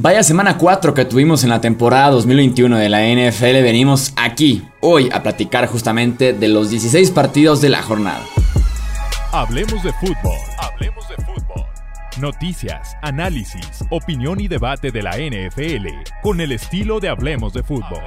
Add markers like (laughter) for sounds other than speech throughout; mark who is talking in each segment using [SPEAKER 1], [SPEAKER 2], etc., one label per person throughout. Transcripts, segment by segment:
[SPEAKER 1] Vaya semana 4 que tuvimos en la temporada 2021 de la NFL, venimos aquí hoy a platicar justamente de los 16 partidos de la jornada.
[SPEAKER 2] Hablemos de fútbol, hablemos de fútbol. Noticias, análisis, opinión y debate de la NFL con el estilo de Hablemos de fútbol.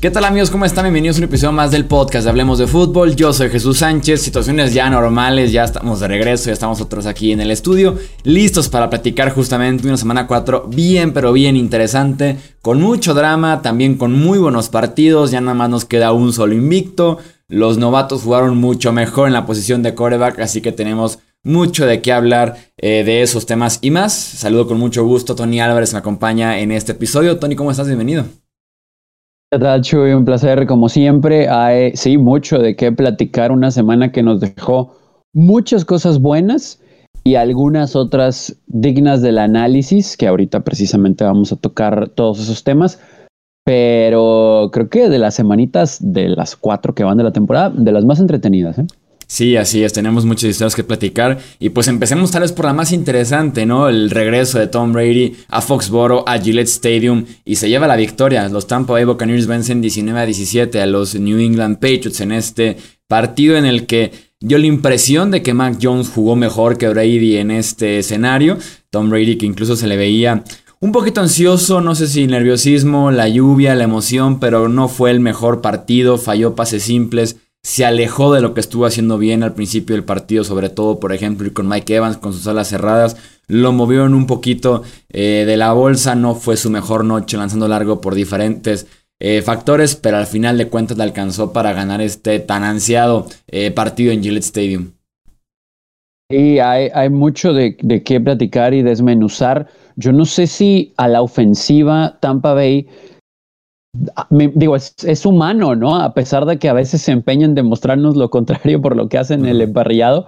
[SPEAKER 1] ¿Qué tal amigos? ¿Cómo están? Bienvenidos a un episodio más del podcast de Hablemos de Fútbol. Yo soy Jesús Sánchez, situaciones ya normales, ya estamos de regreso, ya estamos otros aquí en el estudio, listos para platicar justamente una semana 4 bien pero bien interesante, con mucho drama, también con muy buenos partidos, ya nada más nos queda un solo invicto, los novatos jugaron mucho mejor en la posición de coreback, así que tenemos mucho de qué hablar eh, de esos temas y más. Saludo con mucho gusto, Tony Álvarez me acompaña en este episodio. Tony, ¿cómo estás? Bienvenido.
[SPEAKER 3] ¿Qué tal? Un placer, como siempre. Hay, sí, mucho de qué platicar. Una semana que nos dejó muchas cosas buenas y algunas otras dignas del análisis, que ahorita precisamente vamos a tocar todos esos temas. Pero creo que de las semanitas, de las cuatro que van de la temporada, de las más entretenidas. ¿eh?
[SPEAKER 1] Sí, así es, tenemos muchas historias que platicar y pues empecemos tal vez por la más interesante, ¿no? El regreso de Tom Brady a Foxboro, a Gillette Stadium y se lleva la victoria. Los Tampa Bay Buccaneers vencen 19 a 17 a los New England Patriots en este partido en el que dio la impresión de que Mac Jones jugó mejor que Brady en este escenario. Tom Brady que incluso se le veía un poquito ansioso, no sé si nerviosismo, la lluvia, la emoción, pero no fue el mejor partido, falló pases simples se alejó de lo que estuvo haciendo bien al principio del partido, sobre todo, por ejemplo, con Mike Evans con sus alas cerradas. Lo movieron un poquito eh, de la bolsa, no fue su mejor noche lanzando largo por diferentes eh, factores, pero al final de cuentas le alcanzó para ganar este tan ansiado eh, partido en Gillette Stadium.
[SPEAKER 3] Y hay, mucho de qué platicar y desmenuzar. Yo no sé si a la ofensiva Tampa Bay digo, es, humano, ¿no? A pesar de que a veces se empeñan en demostrarnos lo contrario por lo que hacen el emparrillado.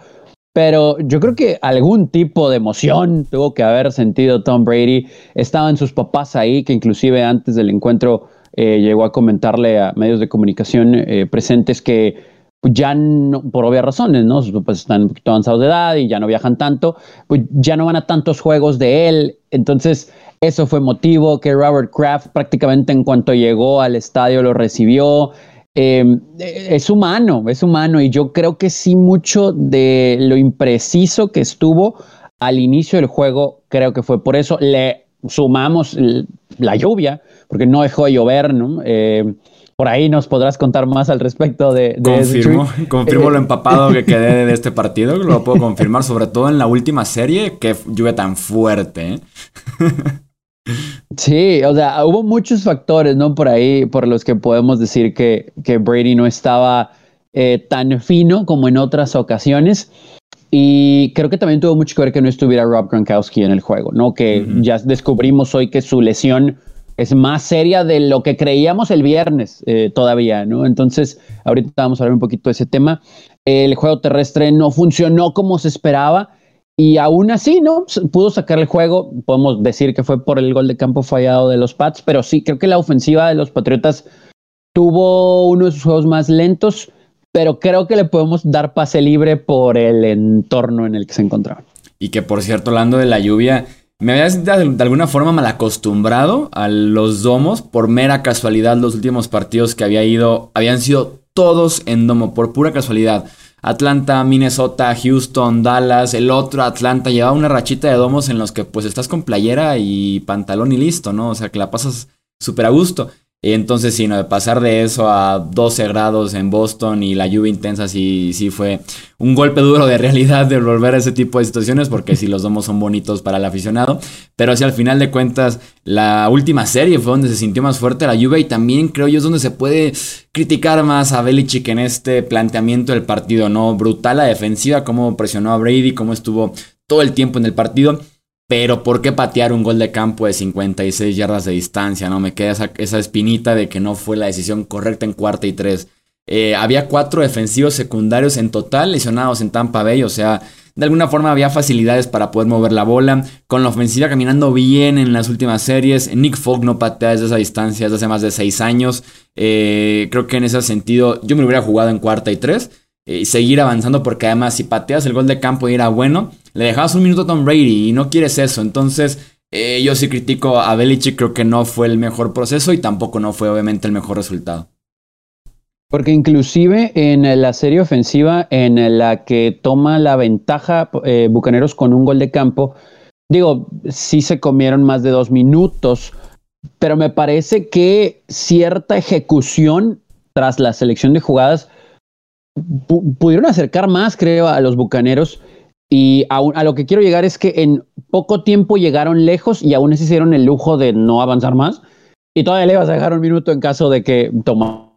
[SPEAKER 3] Pero yo creo que algún tipo de emoción tuvo que haber sentido Tom Brady. Estaban sus papás ahí, que inclusive antes del encuentro eh, llegó a comentarle a medios de comunicación eh, presentes que ya no, por obvias razones, ¿no? Sus papás están un poquito avanzados de edad y ya no viajan tanto, pues ya no van a tantos juegos de él. Entonces, eso fue motivo que Robert Kraft prácticamente en cuanto llegó al estadio lo recibió. Em, es humano, es humano y yo creo que sí mucho de lo impreciso que estuvo al inicio del juego, creo que fue por eso. Le sumamos la lluvia, porque no dejó de llover, ¿no? Em, por ahí nos podrás contar más al respecto de... de
[SPEAKER 1] confirmo, confirmo lo empapado que quedé (laughs) de este partido, lo puedo confirmar, sobre todo en la última serie, que lluvia tan fuerte. ¿eh? (laughs)
[SPEAKER 3] Sí, o sea, hubo muchos factores, ¿no? Por ahí, por los que podemos decir que, que Brady no estaba eh, tan fino como en otras ocasiones. Y creo que también tuvo mucho que ver que no estuviera Rob Gronkowski en el juego, ¿no? Que ya descubrimos hoy que su lesión es más seria de lo que creíamos el viernes eh, todavía, ¿no? Entonces, ahorita vamos a hablar un poquito de ese tema. El juego terrestre no funcionó como se esperaba. Y aún así, ¿no? Pudo sacar el juego. Podemos decir que fue por el gol de campo fallado de los Pats, pero sí, creo que la ofensiva de los Patriotas tuvo uno de sus juegos más lentos, pero creo que le podemos dar pase libre por el entorno en el que se encontraban.
[SPEAKER 1] Y que, por cierto, hablando de la lluvia, me había de alguna forma mal acostumbrado a los domos por mera casualidad. Los últimos partidos que había ido habían sido todos en domo, por pura casualidad. Atlanta, Minnesota, Houston, Dallas, el otro Atlanta, llevaba una rachita de domos en los que pues estás con playera y pantalón y listo, ¿no? O sea que la pasas súper a gusto. Entonces, sí, no, de pasar de eso a 12 grados en Boston y la lluvia intensa, sí, sí fue un golpe duro de realidad de volver a ese tipo de situaciones, porque sí, los domos son bonitos para el aficionado. Pero sí, al final de cuentas, la última serie fue donde se sintió más fuerte la lluvia y también creo yo es donde se puede criticar más a Belichick en este planteamiento del partido, ¿no? Brutal la defensiva, cómo presionó a Brady, cómo estuvo todo el tiempo en el partido. Pero ¿por qué patear un gol de campo de 56 yardas de distancia? No me queda esa, espinita de que no fue la decisión correcta en cuarta y tres. Eh, había cuatro defensivos secundarios en total lesionados en Tampa Bay, o sea, de alguna forma había facilidades para poder mover la bola, con la ofensiva caminando bien en las últimas series, Nick Fogg no patea desde esa distancia desde hace más de seis años, eh, creo que en ese sentido yo me hubiera jugado en cuarta y tres, eh, seguir avanzando porque además si pateas el gol de campo y era bueno, le dejabas un minuto a Tom Brady y no quieres eso, entonces eh, yo sí critico a Belichick, creo que no fue el mejor proceso y tampoco no fue obviamente el mejor resultado.
[SPEAKER 3] Porque inclusive en la serie ofensiva en la que toma la ventaja eh, Bucaneros con un gol de campo, digo, sí se comieron más de dos minutos, pero me parece que cierta ejecución tras la selección de jugadas pudieron acercar más, creo, a los Bucaneros. Y a, lo que quiero llegar es que en poco tiempo llegaron lejos y aún se hicieron el lujo de no avanzar más. Y todavía le vas a dejar un minuto en caso de que tomara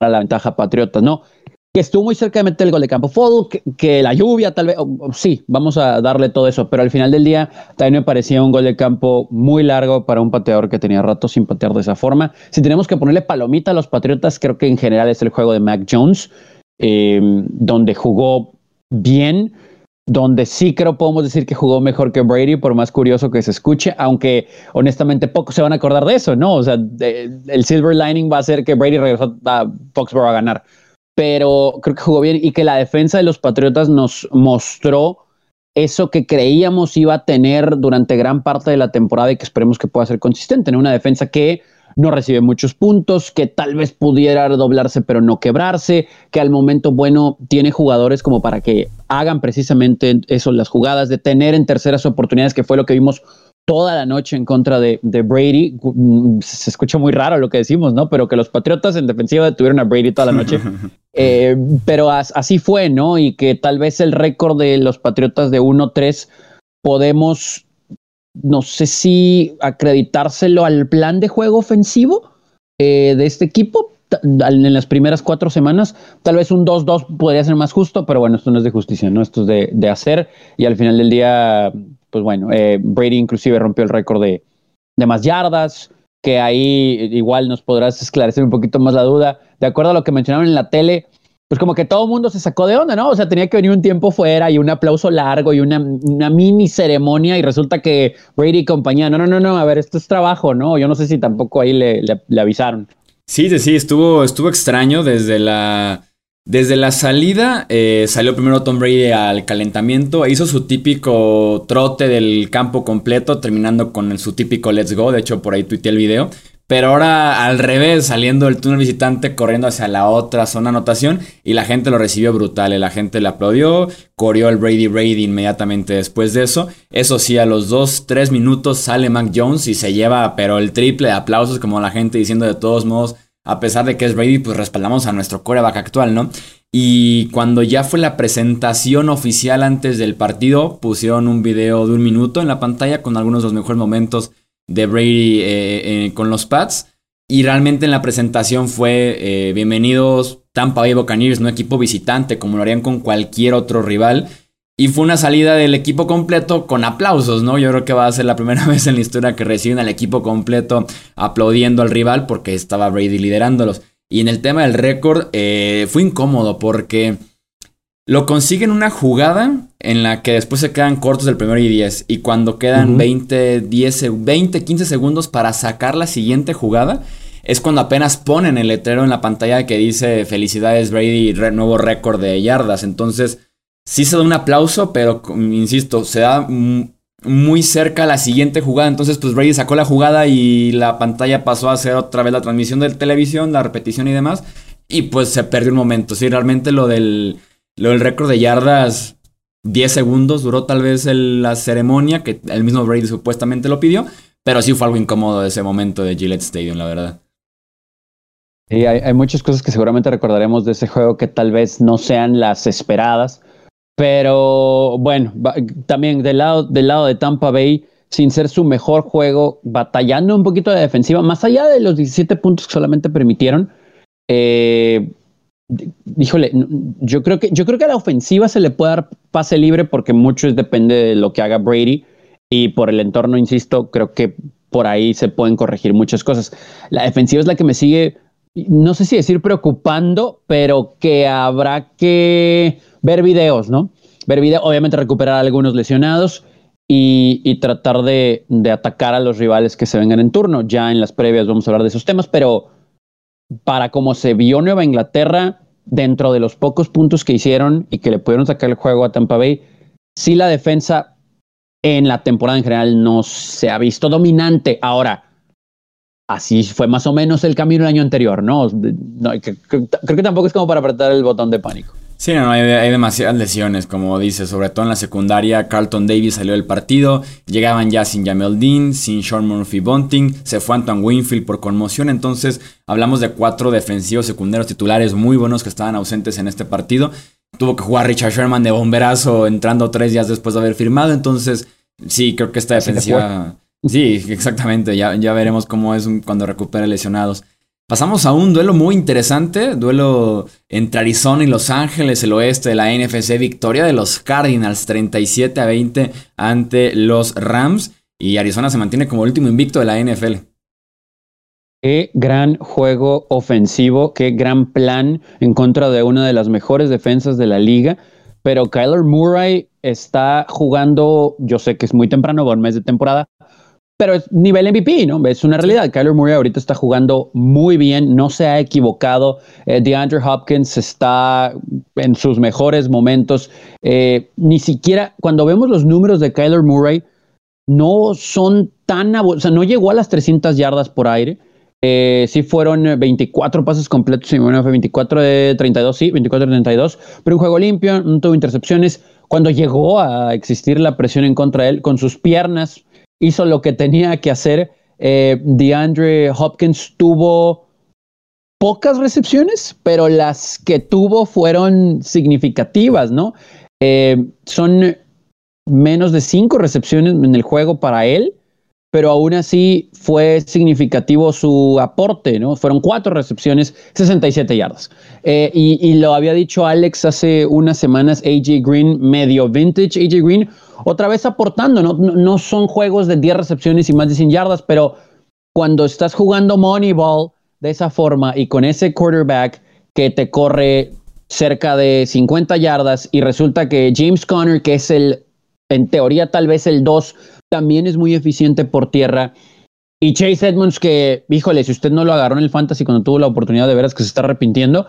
[SPEAKER 3] la ventaja Patriotas, ¿no? Que estuvo muy cerca de meter el gol de campo. Fue que, la lluvia, tal vez, sí, vamos a darle todo eso, pero al final del día también me parecía un gol de campo muy largo para un pateador que tenía rato sin patear de esa forma. Si tenemos que ponerle palomita a los Patriotas, creo que en general es el juego de Mac Jones, eh, donde jugó bien donde sí creo podemos decir que jugó mejor que Brady, por más curioso que se escuche, aunque honestamente pocos se van a acordar de eso, ¿no? O sea, el silver lining va a ser que Brady regresó a Foxborough a ganar, pero creo que jugó bien y que la defensa de los Patriotas nos mostró eso que creíamos iba a tener durante gran parte de la temporada y que esperemos que pueda ser consistente, en Una defensa que no recibe muchos puntos, que tal vez pudiera doblarse pero no quebrarse, que al momento bueno tiene jugadores como para que hagan precisamente eso, las jugadas, de tener en terceras oportunidades, que fue lo que vimos toda la noche en contra de, Brady. Mm, se escucha muy raro lo que decimos, ¿no? Pero que los Patriotas en defensiva detuvieron a Brady toda la noche. (laughs) Eh, pero así fue, ¿no? Y que tal vez el récord de los Patriotas de 1-3 podemos no sé si acreditárselo al plan de juego ofensivo eh, de este equipo en las primeras cuatro semanas. Tal vez un 2-2 podría ser más justo, pero bueno, esto no es de justicia, ¿no? Esto es de, hacer. Y al final del día, pues bueno, eh, Brady inclusive rompió el récord de, de más yardas, que ahí igual nos podrás esclarecer un poquito más la duda. De acuerdo a lo que mencionaron en la tele, pues como que todo el mundo se sacó de onda, ¿no? O sea, tenía que venir un tiempo fuera y un aplauso largo y una, mini ceremonia y resulta que Brady y compañía, no, no, no, no, a ver, esto es trabajo, ¿no? Yo no sé si tampoco ahí le, avisaron.
[SPEAKER 1] Sí, sí, sí, estuvo, estuvo extraño desde la... Desde la salida eh, salió primero Tom Brady al calentamiento, e hizo su típico trote del campo completo, terminando con su típico let's go, de hecho por ahí tuiteé el video, pero ahora al revés, saliendo del túnel visitante, corriendo hacia la otra zona anotación. Y la gente lo recibió brutal. Eh, la gente le aplaudió. Corrió el Brady Brady inmediatamente después de eso. Eso sí, a los 2, 3 minutos sale Mac Jones y se lleva, pero el triple de aplausos, como la gente diciendo de todos modos, a pesar de que es Brady, pues respaldamos a nuestro coreback actual, ¿no? Y cuando ya fue la presentación oficial antes del partido, pusieron un video de un minuto en la pantalla con algunos de los mejores momentos de Brady eh, eh, con los Pats. Y realmente en la presentación fue eh, bienvenidos Tampa Bay Buccaneers, no equipo visitante, como lo harían con cualquier otro rival. Y fue una salida del equipo completo con aplausos, ¿no? Yo creo que va a ser la primera (laughs) vez en la historia que reciben al equipo completo aplaudiendo al rival porque estaba Brady liderándolos. Y en el tema del récord fue incómodo porque lo consiguen una jugada en la que después se quedan cortos del primero y 10. Y cuando quedan 20, 10, 20, 15 segundos para sacar la siguiente jugada, es cuando apenas ponen el letrero en la pantalla que dice felicidades Brady, nuevo récord de yardas. Entonces, sí se da un aplauso, pero insisto, se da muy cerca la siguiente jugada. Entonces, pues Brady sacó la jugada y la pantalla pasó a hacer otra vez la transmisión de televisión, la repetición y demás. Y pues se perdió un momento. Sí, realmente lo del lo del récord de yardas, 10 segundos duró tal vez la ceremonia, que el mismo Brady supuestamente lo pidió, pero sí fue algo incómodo ese momento de Gillette Stadium, la verdad.
[SPEAKER 3] Y hay, muchas cosas que seguramente recordaremos de ese juego que tal vez no sean las esperadas, pero bueno, también del lado, del lado de Tampa Bay, sin ser su mejor juego, batallando un poquito de defensiva, más allá de los 17 puntos que solamente permitieron, eh, híjole, yo creo que yo creo que a la ofensiva se le puede dar pase libre porque mucho depende de lo que haga Brady y por el entorno, insisto, creo que por ahí se pueden corregir muchas cosas. La defensiva es la que me sigue, no sé si decir preocupando, pero que habrá que ver videos, ¿no? ver video, obviamente recuperar a algunos lesionados y, tratar de, de, atacar a los rivales que se vengan en turno. Ya en las previas vamos a hablar de esos temas, pero para como se vio Nueva Inglaterra, dentro de los pocos puntos que hicieron y que le pudieron sacar el juego a Tampa Bay, sí la defensa en la temporada en general no se ha visto dominante. Ahora, así fue más o menos el camino el año anterior, ¿no? creo que tampoco es como para apretar el botón de pánico.
[SPEAKER 1] Sí, no, hay, hay, demasiadas lesiones, como dice, sobre todo en la secundaria. Carlton Davis salió del partido, llegaban ya sin Jamel Dean, sin Sean Murphy Bunting, se fue Anton Winfield por conmoción. Entonces, hablamos de cuatro defensivos secundarios titulares muy buenos que estaban ausentes en este partido. Tuvo que jugar Richard Sherman de bomberazo entrando tres días después de haber firmado. Entonces, sí, creo que esta defensiva. Sí, exactamente. Ya, ya veremos cómo es cuando recupere lesionados. Pasamos a un duelo muy interesante, duelo entre Arizona y Los Ángeles, el oeste de la NFC, victoria de los Cardinals 37 a 20 ante los Rams y Arizona se mantiene como el último invicto de la NFL.
[SPEAKER 3] Qué gran juego ofensivo, qué gran plan en contra de una de las mejores defensas de la liga, pero Kyler Murray está jugando, yo sé que es muy temprano, un mes de temporada, pero es nivel MVP, ¿no? Es una realidad. Kyler Murray ahorita está jugando muy bien, no se ha equivocado. Eh, DeAndre Hopkins está en sus mejores momentos. Eh, ni siquiera cuando vemos los números de Kyler Murray, no son tan, o sea, no llegó a las 300 yardas por aire. Eh, sí fueron 24 pases completos, sí, bueno, fue 24 de 32, sí, 24 de 32, pero un juego limpio, no tuvo intercepciones. Cuando llegó a existir la presión en contra de él, con sus piernas, hizo lo que tenía que hacer. Eh, DeAndre Hopkins tuvo pocas recepciones, pero las que tuvo fueron significativas, ¿no? Eh, son menos de cinco recepciones en el juego para él, pero aún así fue significativo su aporte, ¿no? Fueron cuatro recepciones, 67 yardas. Eh, y, y, lo había dicho Alex hace unas semanas, AJ Green, medio vintage AJ Green, otra vez aportando, ¿no? No, son juegos de 10 recepciones y más de 100 yardas, pero cuando estás jugando Moneyball de esa forma y con ese quarterback que te corre cerca de 50 yardas y resulta que James Conner, que es el, en teoría tal vez el 2, también es muy eficiente por tierra. Y Chase Edmonds, que, híjole, si usted no lo agarró en el fantasy cuando tuvo la oportunidad de veras que se está arrepintiendo,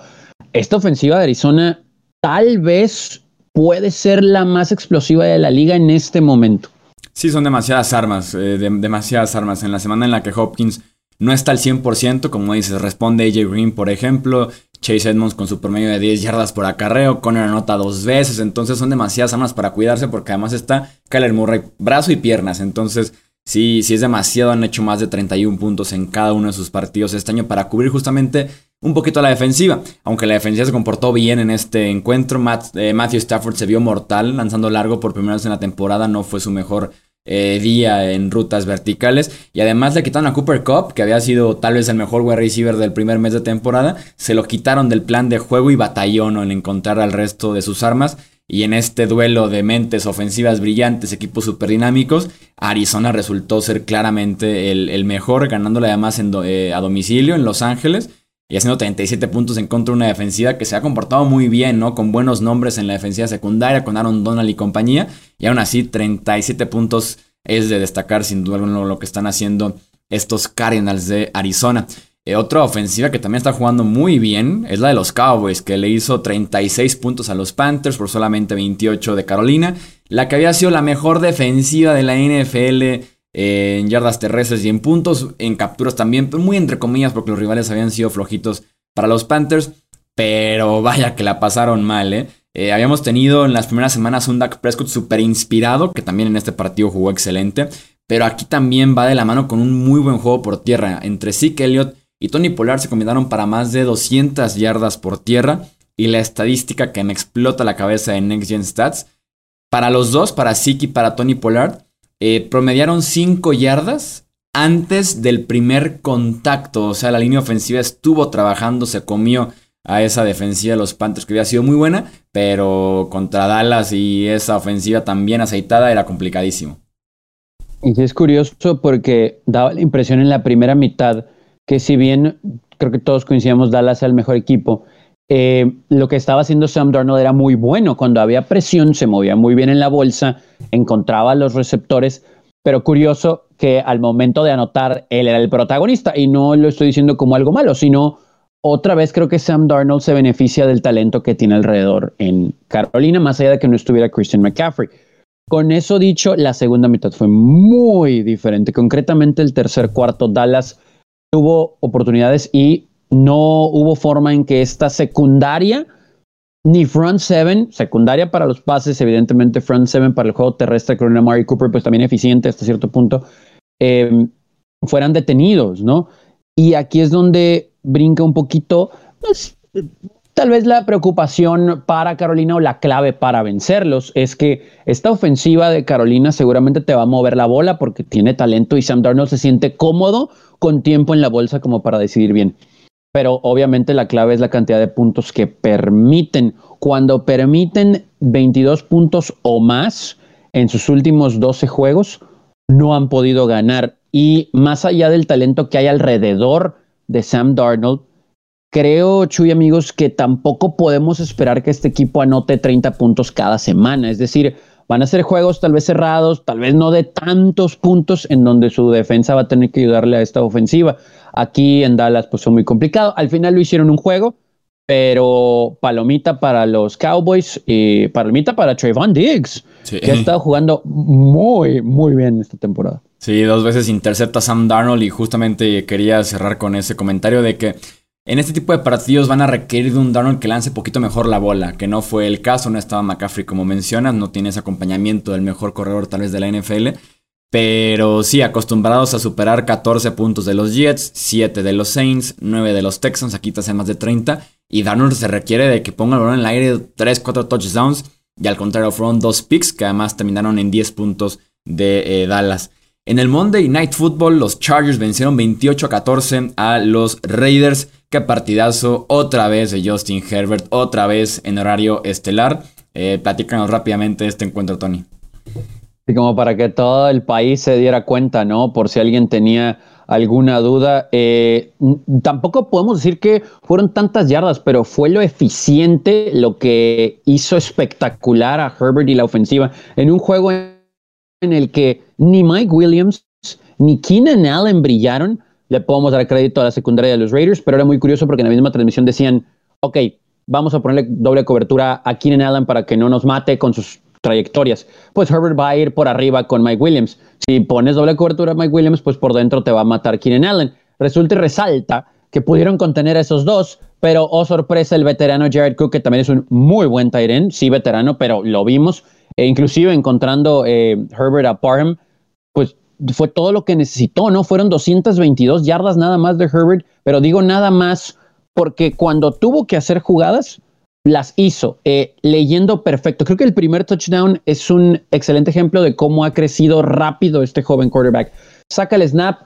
[SPEAKER 3] esta ofensiva de Arizona tal vez puede ser la más explosiva de la liga en este momento.
[SPEAKER 1] Sí, son demasiadas armas, eh, demasiadas armas. En la semana en la que Hopkins no está al 100%, como dices, responde AJ Green, por ejemplo, Chase Edmonds con su promedio de 10 yardas por acarreo, Conner anota dos veces, entonces son demasiadas armas para cuidarse porque además está Kyler Murray, brazo y piernas, entonces sí, sí es demasiado, han hecho más de 31 puntos en cada uno de sus partidos este año para cubrir justamente un poquito la defensiva. Aunque la defensiva se comportó bien en este encuentro, eh, Matthew Stafford se vio mortal lanzando largo por primera vez en la temporada, no fue su mejor eh, día en rutas verticales. Y además le quitaron a Cooper Cup, que había sido tal vez el mejor wide receiver del primer mes de temporada. Se lo quitaron del plan de juego y batalló en encontrar al resto de sus armas. Y en este duelo de mentes ofensivas brillantes, equipos super dinámicos, Arizona resultó ser claramente el, mejor, ganándole además eh, a domicilio en Los Ángeles y haciendo 37 puntos en contra de una defensiva que se ha comportado muy bien, ¿no? Con buenos nombres en la defensiva secundaria, con Aaron Donald y compañía. Y aún así, 37 puntos es de destacar sin duda lo que están haciendo estos Cardinals de Arizona. Eh, otra ofensiva que también está jugando muy bien es la de los Cowboys, que le hizo 36 puntos a los Panthers por solamente 28 de Carolina. La que había sido la mejor defensiva de la NFL en yardas terrestres y en puntos, en capturas también, pues, muy entre comillas porque los rivales habían sido flojitos para los Panthers, pero vaya que la pasaron mal, ¿eh? eh habíamos tenido en las primeras semanas un Dak Prescott súper inspirado, que también en este partido jugó excelente, pero aquí también va de la mano con un muy buen juego por tierra. Entre Zeke Elliott y Tony Pollard se combinaron para más de 200 yardas por tierra, y la estadística que me explota la cabeza en Next Gen Stats, para los dos, para Zeke y para Tony Pollard, eh, promediaron 5 yardas antes del primer contacto. O sea, la línea ofensiva estuvo trabajando, se comió a esa defensiva de los Panthers que había sido muy buena, pero contra Dallas y esa ofensiva también aceitada era complicadísimo.
[SPEAKER 3] Y es curioso porque daba la impresión en la primera mitad que si bien creo que todos coincidíamos Dallas es el mejor equipo, eh, lo que estaba haciendo Sam Darnold era muy bueno. Cuando había presión, se movía muy bien en la bolsa, encontraba los receptores, pero curioso que al momento de anotar, él era el protagonista. Y no lo estoy diciendo como algo malo, sino otra vez creo que Sam Darnold se beneficia del talento que tiene alrededor en Carolina, más allá de que no estuviera Christian McCaffrey. Con eso dicho, la segunda mitad fue muy diferente. Concretamente, el tercer cuarto, Dallas tuvo oportunidades y no hubo forma en que esta secundaria, ni front seven, secundaria para los pases, evidentemente front seven para el juego terrestre con Mari Cooper, pues también eficiente hasta cierto punto, eh, fueran detenidos, ¿no? Y aquí es donde brinca un poquito, pues, tal vez la preocupación para Carolina o la clave para vencerlos es que esta ofensiva de Carolina seguramente te va a mover la bola porque tiene talento y Sam Darnold se siente cómodo con tiempo en la bolsa como para decidir bien pero obviamente la clave es la cantidad de puntos que permiten. Cuando permiten 22 puntos o más en sus últimos 12 juegos, no han podido ganar. Y más allá del talento que hay alrededor de Sam Darnold, creo, Chuy amigos, que tampoco podemos esperar que este equipo anote 30 puntos cada semana. Es decir, van a ser juegos tal vez cerrados, tal vez no de tantos puntos en donde su defensa va a tener que ayudarle a esta ofensiva. Aquí en Dallas pues fue muy complicado. Al final lo hicieron un juego, pero palomita para los Cowboys y palomita para Trayvon Diggs, que ha estado jugando muy, muy bien esta temporada.
[SPEAKER 1] Sí, dos veces intercepta Sam Darnold y justamente quería cerrar con ese comentario de que en este tipo de partidos van a requerir de un Darnold que lance poquito mejor la bola, que no fue el caso, no estaba McCaffrey como mencionas, no tiene ese acompañamiento del mejor corredor tal vez de la NFL. Pero sí, acostumbrados a superar 14 puntos de los Jets, 7 de los Saints, 9 de los Texans, aquí te hace más de 30. Y Darnold se requiere de que ponga el balón en el aire 3, 4 touchdowns. Y al contrario, fueron dos picks que además terminaron en 10 puntos de eh, Dallas. En el Monday Night Football, los Chargers vencieron 28 a 14 a los Raiders. Qué partidazo, otra vez de Justin Herbert, otra vez en horario estelar. Eh, platícanos rápidamente este encuentro, Tony.
[SPEAKER 3] Y como para que todo el país se diera cuenta, ¿no? Por si alguien tenía alguna duda. Eh, tampoco podemos decir que fueron tantas yardas, pero fue lo eficiente lo que hizo espectacular a Herbert y la ofensiva en un juego en el que ni Mike Williams ni Keenan Allen brillaron. Le podemos dar crédito a la secundaria de los Raiders, pero era muy curioso porque en la misma transmisión decían, ok, vamos a ponerle doble cobertura a Keenan Allen para que no nos mate con sus trayectorias. Pues Herbert va a ir por arriba con Mike Williams. Si pones doble cobertura a Mike Williams, pues por dentro te va a matar Keenan Allen. Resulta y resalta que pudieron contener a esos dos, pero oh sorpresa, el veterano Jared Cook, que también es un muy buen Tyren, sí veterano, pero lo vimos, e inclusive encontrando eh, Herbert a Parham, pues fue todo lo que necesitó, ¿no? Fueron 222 yardas nada más de Herbert, pero digo nada más porque cuando tuvo que hacer jugadas, las hizo eh, leyendo perfecto. Creo que el primer touchdown es un excelente ejemplo de cómo ha crecido rápido este joven quarterback. Saca el snap,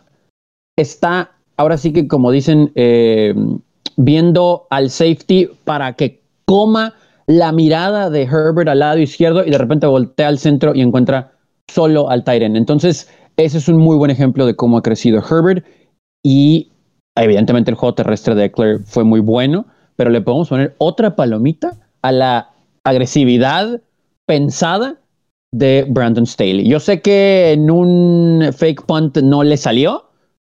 [SPEAKER 3] está ahora sí que como dicen, eh, viendo al safety para que coma la mirada de Herbert al lado izquierdo y de repente voltea al centro y encuentra solo al Tyren. Entonces, ese es un muy buen ejemplo de cómo ha crecido Herbert y evidentemente el juego terrestre de Eckler fue muy bueno pero le podemos poner otra palomita a la agresividad pensada de Brandon Staley. Yo sé que en un fake punt no le salió,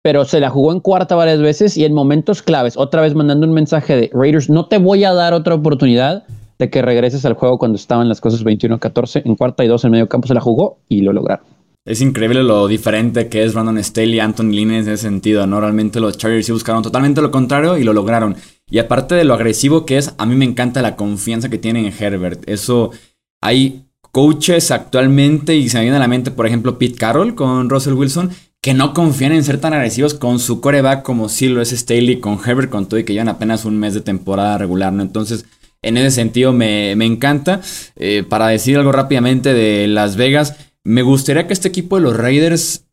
[SPEAKER 3] pero se la jugó en cuarta varias veces y en momentos claves, otra vez mandando un mensaje de Raiders, no te voy a dar otra oportunidad de que regreses al juego cuando estaban las cosas 21-14, en cuarta y dos en medio campo se la jugó y lo lograron.
[SPEAKER 1] Es increíble lo diferente que es Brandon Staley y Anthony Lynn en ese sentido, ¿no? Realmente los Chargers sí buscaron totalmente lo contrario y lo lograron. Y aparte de lo agresivo que es, a mí me encanta la confianza que tienen en Herbert. Eso, hay coaches actualmente, y se me viene a la mente, por ejemplo, Pete Carroll con Russell Wilson, que no confían en ser tan agresivos con su coreback como si lo es Staley, con Herbert, con todo y que llevan apenas un mes de temporada regular, ¿no? Entonces, en ese sentido me, encanta. Eh, para decir algo rápidamente de Las Vegas, me gustaría que este equipo de los Raiders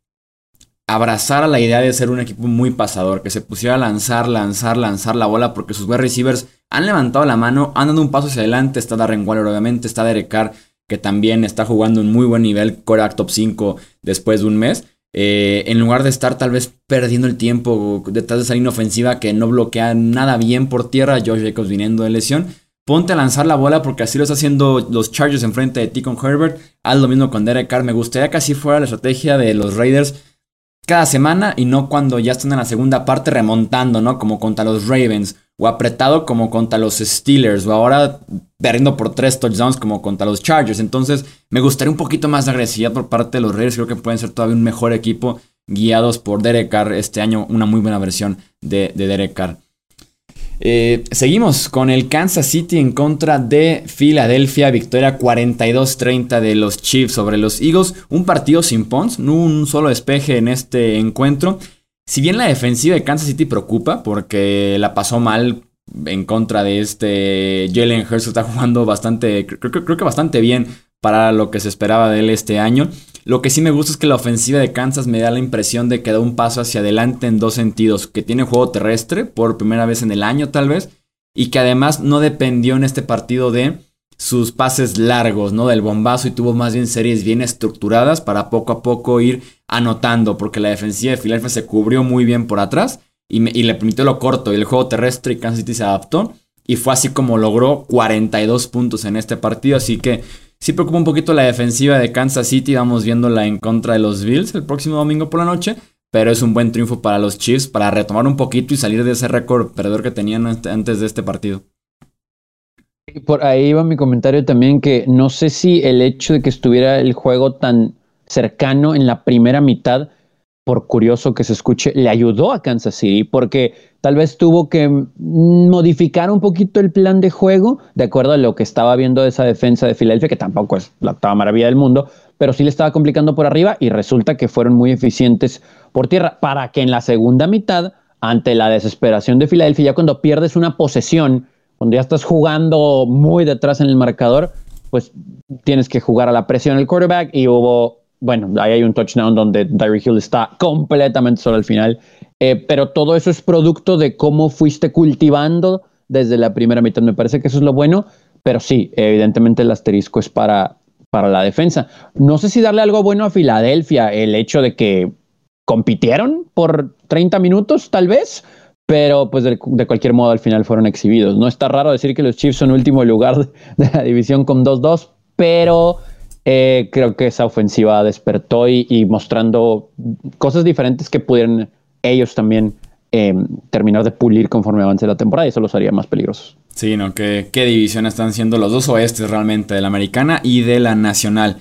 [SPEAKER 1] abrazara la idea de ser un equipo muy pasador, que se pusiera a lanzar, lanzar, lanzar la bola, porque sus wide receivers han levantado la mano, han dado un paso hacia adelante. Está Darren Waller, obviamente, está Derek Carr, que también está jugando un muy buen nivel, coreback top 5 después de un mes. Eh, en lugar de estar tal vez perdiendo el tiempo detrás de esa línea ofensiva que no bloquea nada bien por tierra, Josh Jacobs viniendo de lesión, ponte a lanzar la bola porque así lo está haciendo los Chargers enfrente de ti con Herbert. Haz lo mismo con Derek Carr. Me gustaría que así fuera la estrategia de los Raiders cada semana y no cuando ya están en la segunda parte remontando, ¿no? Como contra los Ravens o apretado como contra los Steelers o ahora perdiendo por tres touchdowns como contra los Chargers. Entonces me gustaría un poquito más de agresividad por parte de los Raiders. Creo que pueden ser todavía un mejor equipo guiados por Derek Carr este año. Una muy buena versión de, de Derek Carr. Eh, seguimos con el Kansas City en contra de Filadelfia. Victoria 42-30 de los Chiefs sobre los Eagles. Un partido sin Pons, no un solo despeje en este encuentro. Si bien la defensiva de Kansas City preocupa porque la pasó mal en contra de este Jalen Hurts, está (laughs) jugando bastante, creo que bastante bien para lo que se esperaba de él este año. Lo que sí me gusta es que la ofensiva de Kansas me da la impresión de que da un paso hacia adelante en dos sentidos, que tiene juego terrestre por primera vez en el año tal vez, y que además no dependió en este partido de sus pases largos, ¿no? Del bombazo y tuvo más bien series bien estructuradas para poco a poco ir anotando, porque la defensiva de Philadelphia se cubrió muy bien por atrás y, y le permitió lo corto y el juego terrestre y Kansas City se adaptó y fue así como logró 42 puntos en este partido, así que Sí preocupa un poquito la defensiva de Kansas City. Vamos viéndola en contra de los Bills el próximo domingo por la noche. Pero es un buen triunfo para los Chiefs para retomar un poquito y salir de ese récord perdedor que tenían antes de este partido.
[SPEAKER 3] Por ahí va mi comentario también que no sé si el hecho de que estuviera el juego tan cercano en la primera mitad por curioso que se escuche, le ayudó a Kansas City porque tal vez tuvo que modificar un poquito el plan de juego de acuerdo a lo que estaba viendo esa defensa de Filadelfia, que tampoco es la octava maravilla del mundo, pero sí le estaba complicando por arriba y resulta que fueron muy eficientes por tierra para que en la segunda mitad, ante la desesperación de Filadelfia, ya cuando pierdes una posesión, cuando ya estás jugando muy detrás en el marcador, pues tienes que jugar a la presión el quarterback y hubo bueno, ahí hay un touchdown donde Tyreek Hill está completamente solo al final, eh, pero todo eso es producto de cómo fuiste cultivando desde la primera mitad. Me parece que eso es lo bueno, pero sí, evidentemente el asterisco es para, para la defensa. No sé si darle algo bueno a Filadelfia, el hecho de que compitieron por 30 minutos, tal vez, pero pues de, cualquier modo al final fueron exhibidos. No está raro decir que los Chiefs son último lugar de la división con 2-2, pero eh, creo que esa ofensiva despertó y, mostrando cosas diferentes que pudieran ellos también eh, terminar de pulir conforme avance la temporada y eso los haría más peligrosos.
[SPEAKER 1] Sí, ¿no? ¿Qué, qué división están siendo los dos oestes realmente, de la americana y de la nacional?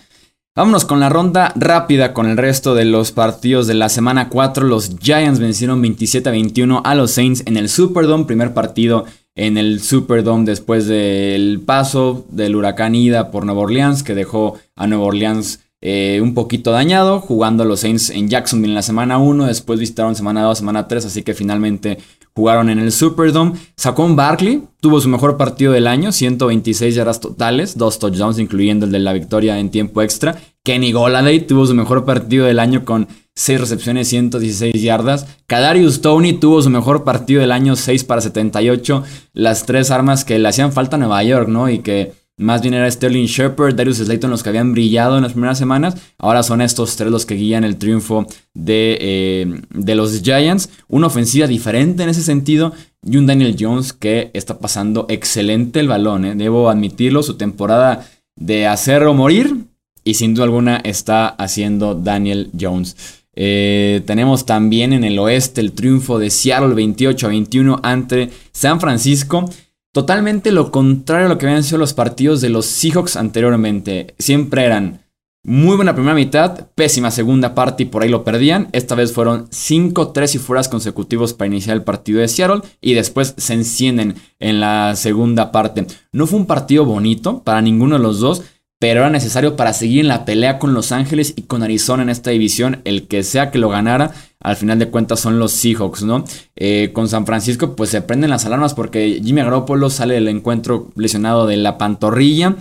[SPEAKER 1] Vámonos con la ronda rápida con el resto de los partidos de la semana 4. Los Giants vencieron 27 a 21 a los Saints en el Superdome, primer partido en el Superdome después del paso del huracán Ida por Nueva Orleans, que dejó a Nueva Orleans eh, un poquito dañado, jugando los Saints en Jacksonville en la semana 1, después visitaron semana 2, semana 3, así que finalmente jugaron en el Superdome. Saquon Barkley tuvo su mejor partido del año, 126 yardas totales, dos touchdowns incluyendo el de la victoria en tiempo extra. Kenny Goladay tuvo su mejor partido del año con 6 recepciones, 116 yardas. Kadarius Tony tuvo su mejor partido del año, 6 para 78. Las tres armas que le hacían falta a Nueva York, ¿no? Y que más bien era Sterling Shepard, Darius Slayton los que habían brillado en las primeras semanas. Ahora son estos tres los que guían el triunfo de, eh, de los Giants. Una ofensiva diferente en ese sentido. Y un Daniel Jones que está pasando excelente el balón. ¿eh? Debo admitirlo, su temporada de hacer o morir. Y sin duda alguna está haciendo Daniel Jones. Eh, tenemos también en el oeste el triunfo de Seattle 28 a 21 ante San Francisco. Totalmente lo contrario a lo que habían sido los partidos de los Seahawks anteriormente. Siempre eran muy buena primera mitad, pésima segunda parte y por ahí lo perdían. Esta vez fueron 5-3 y fueras consecutivos para iniciar el partido de Seattle y después se encienden en la segunda parte. No fue un partido bonito para ninguno de los dos pero era necesario para seguir en la pelea con Los Ángeles y con Arizona en esta división. El que sea que lo ganara, al final de cuentas son los Seahawks, ¿no? Eh, con San Francisco, pues se prenden las alarmas porque Jimmy Garoppolo sale del encuentro lesionado de la pantorrilla.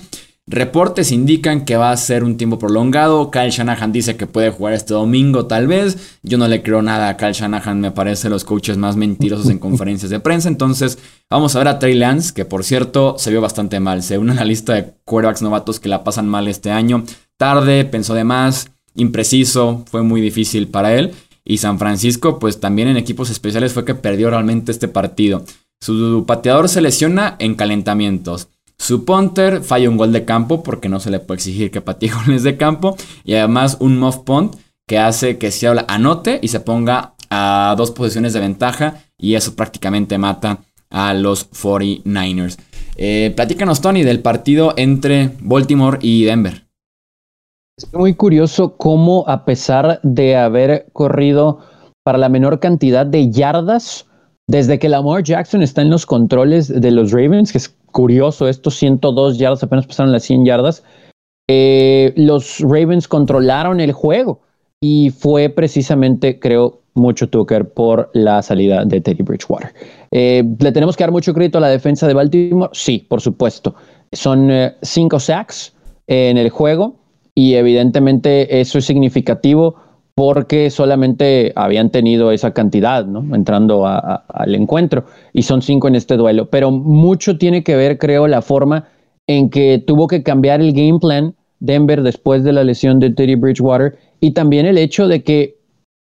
[SPEAKER 1] Reportes indican que va a ser un tiempo prolongado. Kyle Shanahan dice que puede jugar este domingo, tal vez. Yo no le creo nada a Kyle Shanahan, me parece los coaches más mentirosos en (laughs) conferencias de prensa. Entonces, vamos a ver a Trey Lance, que por cierto se vio bastante mal. Se une a la lista de quarterbacks novatos que la pasan mal este año. Tarde, pensó de más. impreciso, fue muy difícil para él. Y San Francisco, pues también en equipos especiales fue que perdió realmente este partido. Su pateador se lesiona en calentamientos. Su punter falla un gol de campo porque no se le puede exigir que patee (laughs) goles de campo. Y además un muff punt que hace que Seattle anote y se ponga a dos posiciones de ventaja. Y eso prácticamente mata a los 49ers. Eh, platícanos, Tony, del partido entre Baltimore y Denver.
[SPEAKER 3] Es muy curioso cómo, a pesar de haber corrido para la menor cantidad de yardas, desde que Lamar Jackson está en los controles de los Ravens, que es curioso, estos 102 yardas apenas pasaron las 100 yardas, eh, los Ravens controlaron el juego y fue precisamente, creo, mucho Tucker por la salida de Teddy Bridgewater. Eh, ¿Le tenemos que dar mucho crédito a la defensa de Baltimore? Sí, por supuesto. Son eh, cinco sacks en el juego y evidentemente eso es significativo porque solamente habían tenido esa cantidad, ¿no? Entrando al encuentro y son cinco en este duelo. Pero mucho tiene que ver, creo, la forma en que tuvo que cambiar el game plan Denver después de la lesión de Teddy Bridgewater y también el hecho de que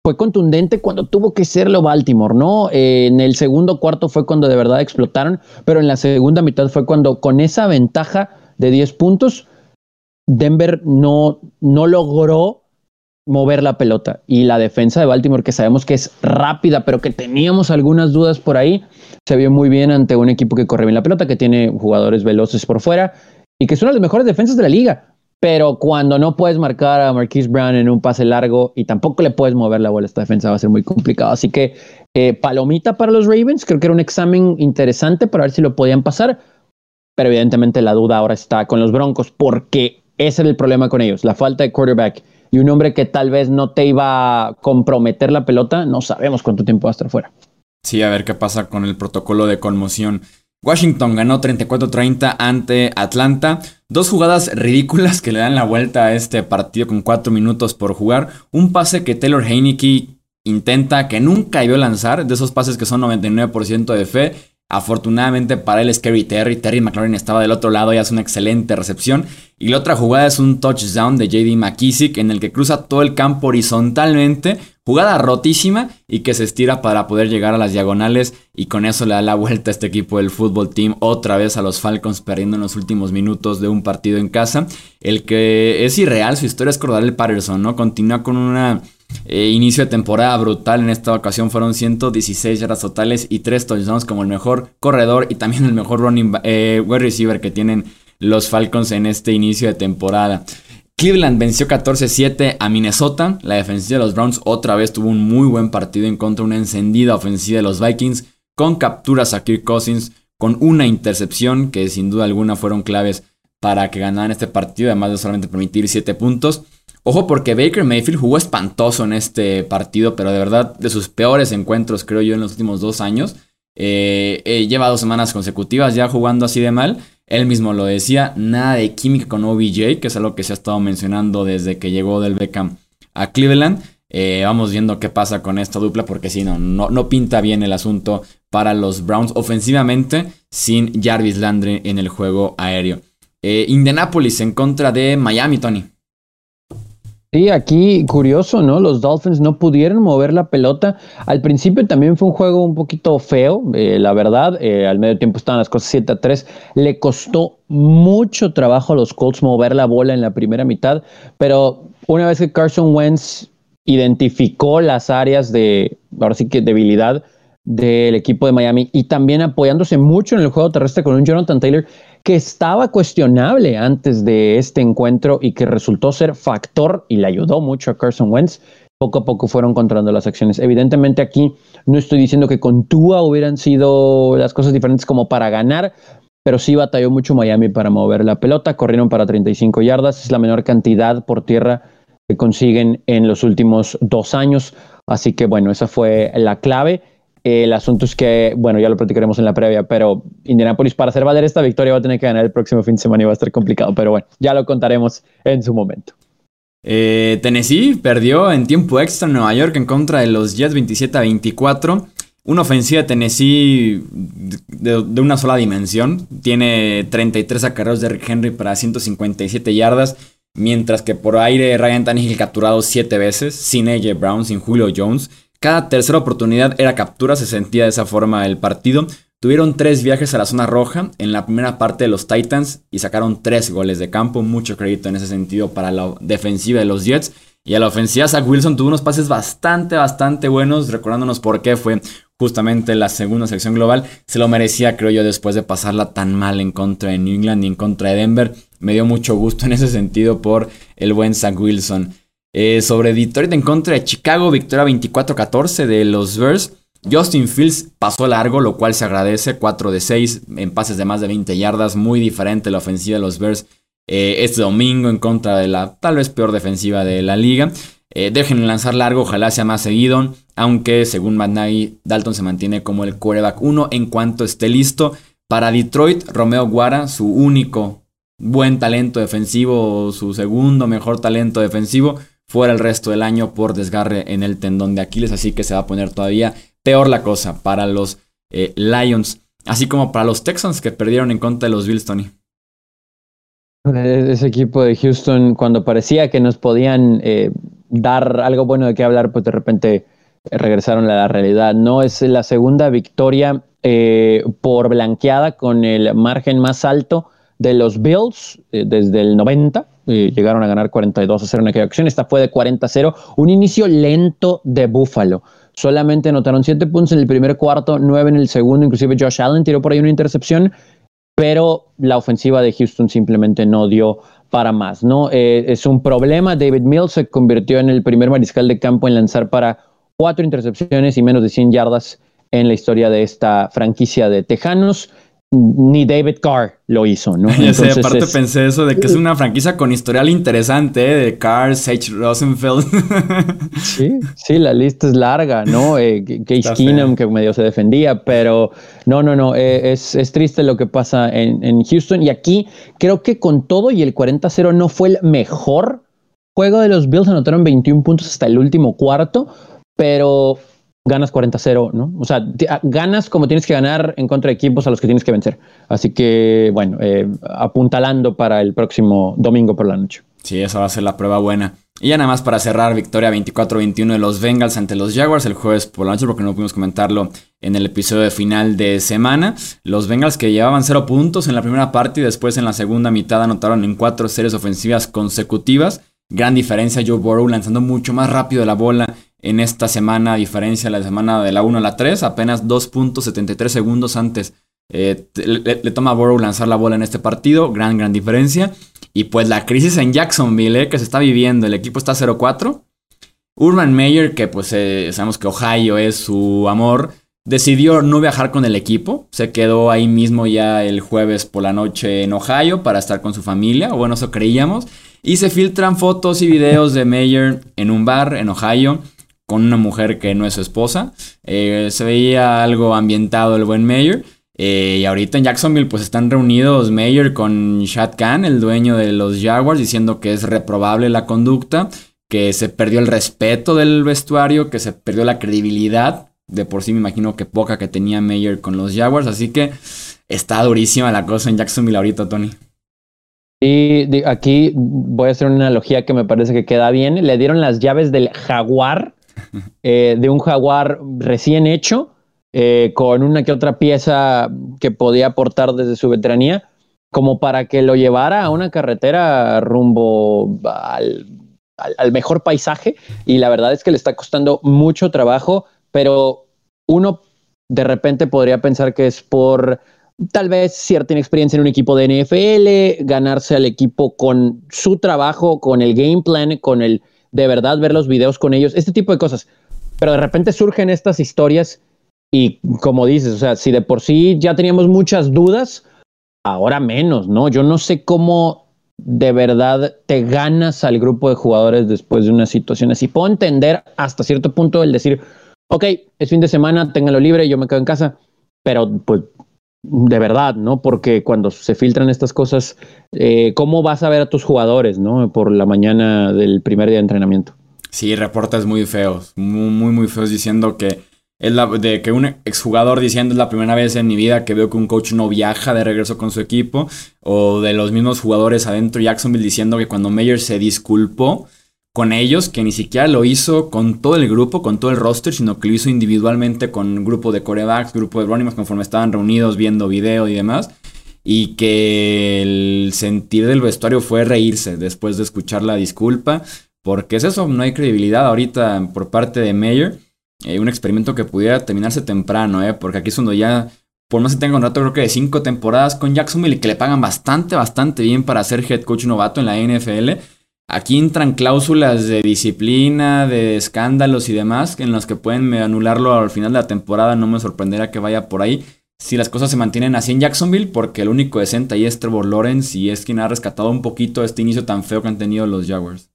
[SPEAKER 3] fue contundente cuando tuvo que serlo Baltimore, ¿no? Eh, en el segundo cuarto fue cuando de verdad explotaron, pero en la segunda mitad fue cuando con esa ventaja de 10 puntos, Denver no, no logró mover la pelota. Y la defensa de Baltimore, que sabemos que es rápida, pero que teníamos algunas dudas por ahí, se vio muy bien ante un equipo que corre bien la pelota, que tiene jugadores veloces por fuera y que es una de las mejores defensas de la liga pero cuando no puedes marcar a Marquise Brown en un pase largo y tampoco le puedes mover la bola, esta defensa va a ser muy complicado. Así que eh, palomita para los Ravens, creo que era un examen interesante para ver si lo podían pasar, pero evidentemente la duda ahora está con los Broncos porque ese era el problema con ellos, la falta de quarterback y un hombre que tal vez no te iba a comprometer la pelota, no sabemos cuánto tiempo va a estar fuera.
[SPEAKER 1] Sí, a ver qué pasa con el protocolo de conmoción. Washington ganó 34-30 ante Atlanta. Dos jugadas ridículas que le dan la vuelta a este partido con 4 minutos por jugar. Un pase que Taylor Heineke intenta, que nunca a lanzar, de esos pases que son 99% de fe. Afortunadamente para él es Kerry Terry. Terry McLaurin estaba del otro lado y hace una excelente recepción. Y la otra jugada es un touchdown de JD McKissick en el que cruza todo el campo horizontalmente. Jugada rotísima y que se estira para poder llegar a las diagonales. Y con eso le da la vuelta a este equipo del fútbol team. Otra vez a los Falcons perdiendo en los últimos minutos de un partido en casa. El que es irreal, su historia es Cordell Patterson, ¿no? Continúa con una eh, inicio de temporada brutal. En esta ocasión fueron 116 yardas totales y 3 touchdowns como el mejor corredor y también el mejor running eh, receiver que tienen los Falcons en este inicio de temporada. Cleveland venció 14-7 a Minnesota. La defensiva de los Browns otra vez tuvo un muy buen partido en contra de una encendida ofensiva de los Vikings con capturas a Kirk Cousins, con una intercepción que sin duda alguna fueron claves para que ganaran este partido, además de solamente permitir 7 puntos. Ojo porque Baker Mayfield jugó espantoso en este partido, pero de verdad de sus peores encuentros creo yo en los últimos dos años. Eh, eh, lleva dos semanas consecutivas ya jugando así de mal. Él mismo lo decía, nada de química con OBJ, que es algo que se ha estado mencionando desde que llegó del Beckham a Cleveland. Eh, vamos viendo qué pasa con esta dupla, porque si no, no, pinta bien el asunto para los Browns ofensivamente sin Jarvis Landry en el juego aéreo. Indianapolis en contra de Miami, Tony.
[SPEAKER 3] Sí, aquí curioso, ¿no? Los Dolphins no pudieron mover la pelota. Al principio también fue un juego un poquito feo, eh, la verdad. Eh, al medio tiempo estaban las cosas 7 a 3. Le costó mucho trabajo a los Colts mover la bola en la primera mitad, pero una vez que Carson Wentz identificó las áreas de, ahora sí que debilidad del equipo de Miami y también apoyándose mucho en el juego terrestre con un Jonathan Taylor que estaba cuestionable antes de este encuentro y que resultó ser factor y le ayudó mucho a Carson Wentz. Poco a poco fueron controlando las acciones. Evidentemente aquí no estoy diciendo que con Tua hubieran sido las cosas diferentes como para ganar, pero sí batalló mucho Miami para mover la pelota. Corrieron para 35 yardas, es la menor cantidad por tierra que consiguen en los últimos dos años. Así que bueno, esa fue la clave el asunto es que, bueno, ya lo platicaremos en la previa, pero Indianapolis para hacer valer esta victoria va a tener que ganar el próximo fin de semana y va a estar complicado, pero bueno, ya lo contaremos en su momento.
[SPEAKER 1] Eh, Tennessee perdió en tiempo extra en Nueva York en contra de los Jets 27 a 24. Una ofensiva de Tennessee de, una sola dimensión. Tiene 33 acarreos de Rick Henry para 157 yardas mientras que por aire Ryan Tannehill capturado siete veces, sin AJ Brown, sin Julio Jones. Cada tercera oportunidad era captura, se sentía de esa forma el partido. Tuvieron tres viajes a la zona roja en la primera parte de los Titans y sacaron tres goles de campo. Mucho crédito en ese sentido para la defensiva de los Jets. Y a la ofensiva, Zach Wilson tuvo unos pases bastante, bastante buenos, recordándonos por qué fue justamente la segunda sección global. Se lo merecía, creo yo, después de pasarla tan mal en contra de New England y en contra de Denver. Me dio mucho gusto en ese sentido por el buen Zach Wilson. Eh, sobre Detroit en contra de Chicago, victoria 24-14 de los Bears. Justin Fields pasó largo, lo cual se agradece. 4 de 6 en pases de más de 20 yardas. Muy diferente la ofensiva de los Bears eh, este domingo en contra de la tal vez peor defensiva de la liga. Eh, dejen lanzar largo, ojalá sea más seguido. Aunque según Matt Dalton se mantiene como el quarterback 1 en cuanto esté listo. Para Detroit, Romeo Guara, su único buen talento defensivo, su segundo mejor talento defensivo, fuera el resto del año por desgarre en el tendón de Aquiles. Así que se va a poner todavía peor la cosa para los eh, Lions. Así como para los Texans que perdieron en contra de los Bills, Tony.
[SPEAKER 3] Ese equipo de Houston, cuando parecía que nos podían eh, dar algo bueno de qué hablar, pues de repente regresaron a la realidad. No es la segunda victoria eh, por blanqueada con el margen más alto de los Bills eh, desde el 90. Llegaron a ganar 42 a 0 en aquella acción. Esta fue de 40 a 0. Un inicio lento de Buffalo. Solamente anotaron 7 puntos en el primer cuarto, 9 en el segundo. Inclusive Josh Allen tiró por ahí una intercepción pero la ofensiva de Houston simplemente no dio para más, ¿no? Eh, es un problema. David Mills se convirtió en el primer mariscal de campo en lanzar para cuatro intercepciones y menos de 100 yardas en la historia de esta franquicia de Tejanos ni David Carr lo hizo, ¿no? (laughs)
[SPEAKER 1] Ya sé, aparte pensé eso de que es una franquicia con historial interesante, ¿eh? de Carr, Sage Rosenfeld. (laughs)
[SPEAKER 3] sí, sí, la lista es larga, ¿no? (laughs) Eh, Case Keenum, que medio se defendía, pero no, no, no, eh, es, es, triste lo que pasa en, en, Houston. Y aquí creo que con todo y el 40-0 no fue el mejor juego de los Bills, anotaron 21 puntos hasta el último cuarto, pero ganas 40-0, ¿no? O sea, ah, ganas como tienes que ganar en contra de equipos a los que tienes que vencer. Así que, bueno, eh, apuntalando para el próximo domingo por la noche.
[SPEAKER 1] Sí, esa va a ser la prueba buena. Y ya nada más para cerrar, victoria 24-21 de los Bengals ante los Jaguars el jueves por la noche, porque no pudimos comentarlo en el episodio de final de semana. Los Bengals que llevaban 0 puntos en la primera parte y después en la segunda mitad anotaron en cuatro series ofensivas consecutivas. Gran diferencia, Joe Burrow lanzando mucho más rápido la bola en esta semana, a diferencia de la semana de la 1 a la 3, apenas 2.73 segundos antes eh, le, toma a Burrow lanzar la bola en este partido, gran, gran diferencia. Y pues la crisis en Jacksonville eh, que se está viviendo, el equipo está 0-4. Urban Meyer, que pues eh, sabemos que Ohio es su amor, decidió no viajar con el equipo, se quedó ahí mismo ya el jueves por la noche en Ohio para estar con su familia, o bueno, eso creíamos. Y se filtran fotos y videos de Meyer en un bar en Ohio con una mujer que no es su esposa. Eh, se veía algo ambientado el buen Mayer. Eh, y ahorita en Jacksonville pues están reunidos Mayer con Shad Khan, el dueño de los Jaguars, diciendo que es reprobable la conducta, que se perdió el respeto del vestuario, que se perdió la credibilidad. De por sí me imagino que poca que tenía Mayer con los Jaguars. Así que está durísima la cosa en Jacksonville ahorita, Tony.
[SPEAKER 3] Y aquí voy a hacer una analogía que me parece que queda bien. Le dieron las llaves del jaguar eh, de un jaguar recién hecho, eh, con una que otra pieza que podía aportar desde su veteranía, como para que lo llevara a una carretera rumbo al, mejor paisaje. Y la verdad es que le está costando mucho trabajo, pero uno de repente podría pensar que es por tal vez cierta inexperiencia en un equipo de NFL, ganarse al equipo con su trabajo, con el game plan, con el de verdad ver los videos con ellos, este tipo de cosas. Pero de repente surgen estas historias y como dices, o sea, si de por sí ya teníamos muchas dudas, ahora menos, ¿no? Yo no sé cómo de verdad te ganas al grupo de jugadores después de una situación así. Puedo entender hasta cierto punto el decir, ok, es fin de semana, ténganlo libre, yo me quedo en casa, pero pues de verdad, ¿no? Porque cuando se filtran estas cosas, eh, ¿cómo vas a ver a tus jugadores, ¿no? Por la mañana del primer día de entrenamiento.
[SPEAKER 1] Sí, reportes muy feos, muy, muy, muy feos diciendo que Es la, de que un exjugador diciendo es la primera vez en mi vida que veo que un coach no viaja de regreso con su equipo. O de los mismos jugadores adentro de Jacksonville diciendo que cuando Mayer se disculpó con ellos, que ni siquiera lo hizo con todo el grupo, con todo el roster, sino que lo hizo individualmente con un grupo de corebacks, grupo de running conforme estaban reunidos viendo video y demás. Y que el sentir del vestuario fue reírse después de escuchar la disculpa. Porque es eso, no hay credibilidad ahorita por parte de Mayer. Eh, un experimento que pudiera terminarse temprano, ¿eh? porque aquí es donde ya, por más que tenga un rato, creo que de cinco temporadas con Jacksonville y que le pagan bastante, bastante bien para ser head coach novato en la NFL Aquí entran cláusulas de disciplina, de escándalos y demás, en las que pueden anularlo al final de la temporada. No me sorprenderá que vaya por ahí. Si las cosas se mantienen así en Jacksonville, porque el único decente ahí es Trevor Lawrence y es quien ha rescatado un poquito este inicio tan feo que han tenido los Jaguars.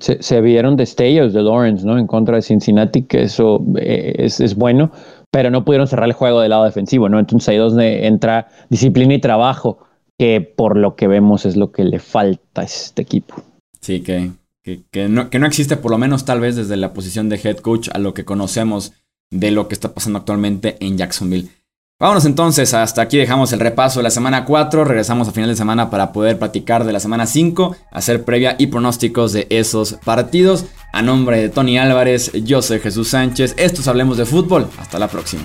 [SPEAKER 3] Se, se vieron destellos de Lawrence, ¿no? En contra de Cincinnati, que eso eh, es, es, bueno, pero no pudieron cerrar el juego del lado defensivo, ¿no? Entonces ahí es donde entra disciplina y trabajo que por lo que vemos es lo que le falta a este equipo.
[SPEAKER 1] Sí, que, que, no, que no existe por lo menos tal vez desde la posición de head coach a lo que conocemos de lo que está pasando actualmente en Jacksonville. Vámonos entonces, hasta aquí dejamos el repaso de la semana 4, regresamos a final de semana para poder platicar de la semana 5, hacer previa y pronósticos de esos partidos. A nombre de Tony Álvarez, yo soy Jesús Sánchez, estos Hablemos de Fútbol, hasta la próxima.